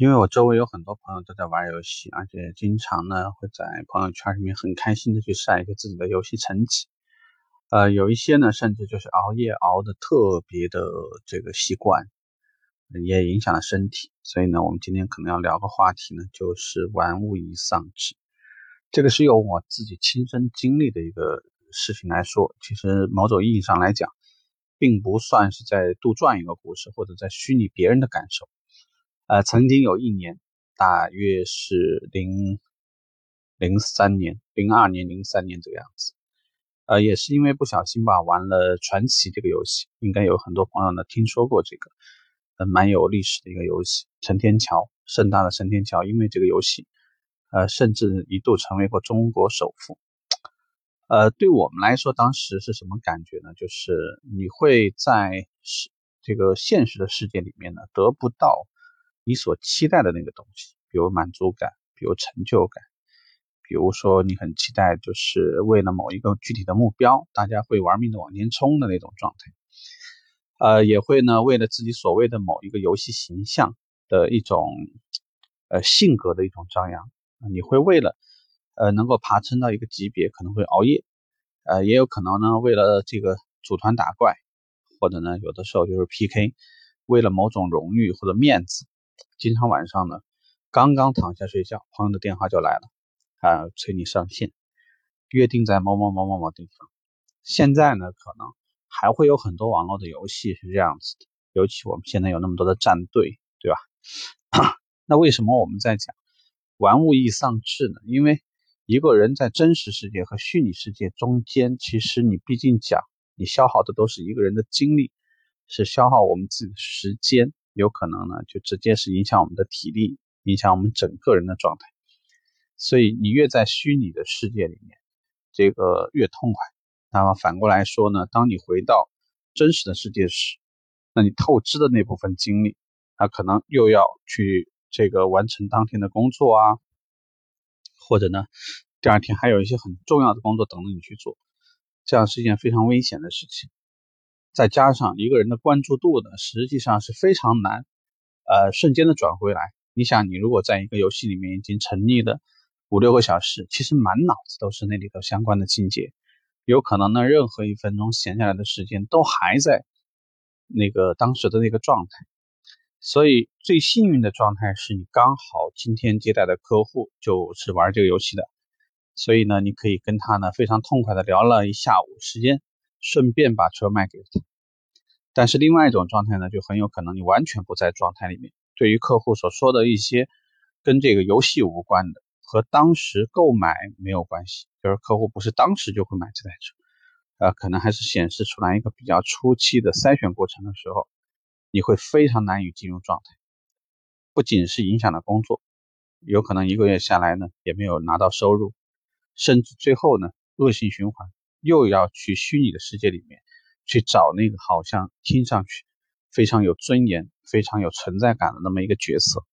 因为我周围有很多朋友都在玩游戏，而且经常呢会在朋友圈里面很开心的去晒一个自己的游戏成绩。呃，有一些呢甚至就是熬夜熬的特别的这个习惯，也影响了身体。所以呢，我们今天可能要聊个话题呢，就是玩物丧丧志。这个是由我自己亲身经历的一个事情来说，其实某种意义上来讲，并不算是在杜撰一个故事，或者在虚拟别人的感受。呃，曾经有一年，大约是零零三年、零二年、零三年这个样子，呃，也是因为不小心吧，玩了传奇这个游戏，应该有很多朋友呢听说过这个，呃，蛮有历史的一个游戏。陈天桥，盛大的陈天桥，因为这个游戏，呃，甚至一度成为过中国首富。呃，对我们来说，当时是什么感觉呢？就是你会在是这个现实的世界里面呢，得不到。你所期待的那个东西，比如满足感，比如成就感，比如说你很期待，就是为了某一个具体的目标，大家会玩命的往前冲的那种状态。呃，也会呢，为了自己所谓的某一个游戏形象的一种呃性格的一种张扬，你会为了呃能够爬升到一个级别，可能会熬夜，呃，也有可能呢，为了这个组团打怪，或者呢，有的时候就是 PK，为了某种荣誉或者面子。经常晚上呢，刚刚躺下睡觉，朋友的电话就来了，啊，催你上线，约定在某某某某某地方。现在呢，可能还会有很多网络的游戏是这样子的，尤其我们现在有那么多的战队，对吧？那为什么我们在讲玩物易丧志呢？因为一个人在真实世界和虚拟世界中间，其实你毕竟讲，你消耗的都是一个人的精力，是消耗我们自己的时间。有可能呢，就直接是影响我们的体力，影响我们整个人的状态。所以你越在虚拟的世界里面，这个越痛快。那么反过来说呢，当你回到真实的世界时，那你透支的那部分精力，那可能又要去这个完成当天的工作啊，或者呢，第二天还有一些很重要的工作等着你去做，这样是一件非常危险的事情。再加上一个人的关注度呢，实际上是非常难，呃，瞬间的转回来。你想，你如果在一个游戏里面已经沉溺了五六个小时，其实满脑子都是那里头相关的情节，有可能呢，任何一分钟闲下来的时间都还在那个当时的那个状态。所以最幸运的状态是你刚好今天接待的客户就是玩这个游戏的，所以呢，你可以跟他呢非常痛快的聊了一下午时间。顺便把车卖给他，但是另外一种状态呢，就很有可能你完全不在状态里面。对于客户所说的一些跟这个游戏无关的，和当时购买没有关系，就是客户不是当时就会买这台车，呃，可能还是显示出来一个比较初期的筛选过程的时候，你会非常难以进入状态，不仅是影响了工作，有可能一个月下来呢也没有拿到收入，甚至最后呢恶性循环。又要去虚拟的世界里面去找那个好像听上去非常有尊严、非常有存在感的那么一个角色，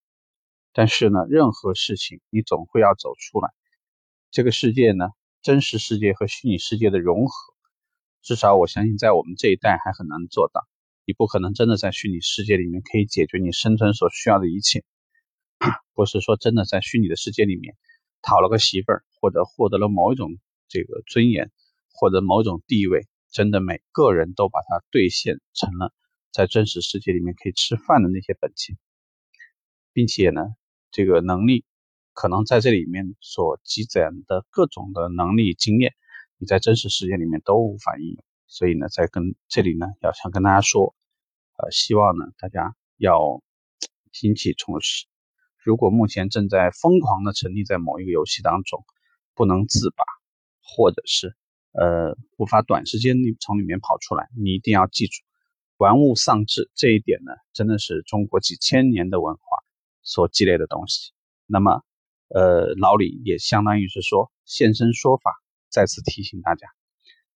但是呢，任何事情你总会要走出来。这个世界呢，真实世界和虚拟世界的融合，至少我相信在我们这一代还很难做到。你不可能真的在虚拟世界里面可以解决你生存所需要的一切，不是说真的在虚拟的世界里面讨了个媳妇儿，或者获得了某一种这个尊严。或者某种地位，真的每个人都把它兑现成了在真实世界里面可以吃饭的那些本钱，并且呢，这个能力可能在这里面所积攒的各种的能力经验，你在真实世界里面都无法应用。所以呢，在跟这里呢，要想跟大家说，呃，希望呢大家要精气充实。如果目前正在疯狂的沉溺在某一个游戏当中，不能自拔，或者是。呃，无法短时间内从里面跑出来，你一定要记住，玩物丧志这一点呢，真的是中国几千年的文化所积累的东西。那么，呃，老李也相当于是说现身说法，再次提醒大家，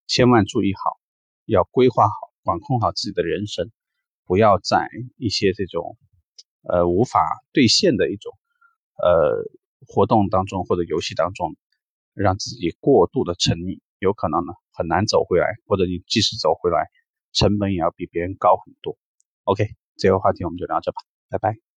千万注意好，要规划好、管控好自己的人生，不要在一些这种呃无法兑现的一种呃活动当中或者游戏当中，让自己过度的沉溺。有可能呢很难走回来，或者你即使走回来，成本也要比别人高很多。OK，这个话题我们就聊这吧，拜拜。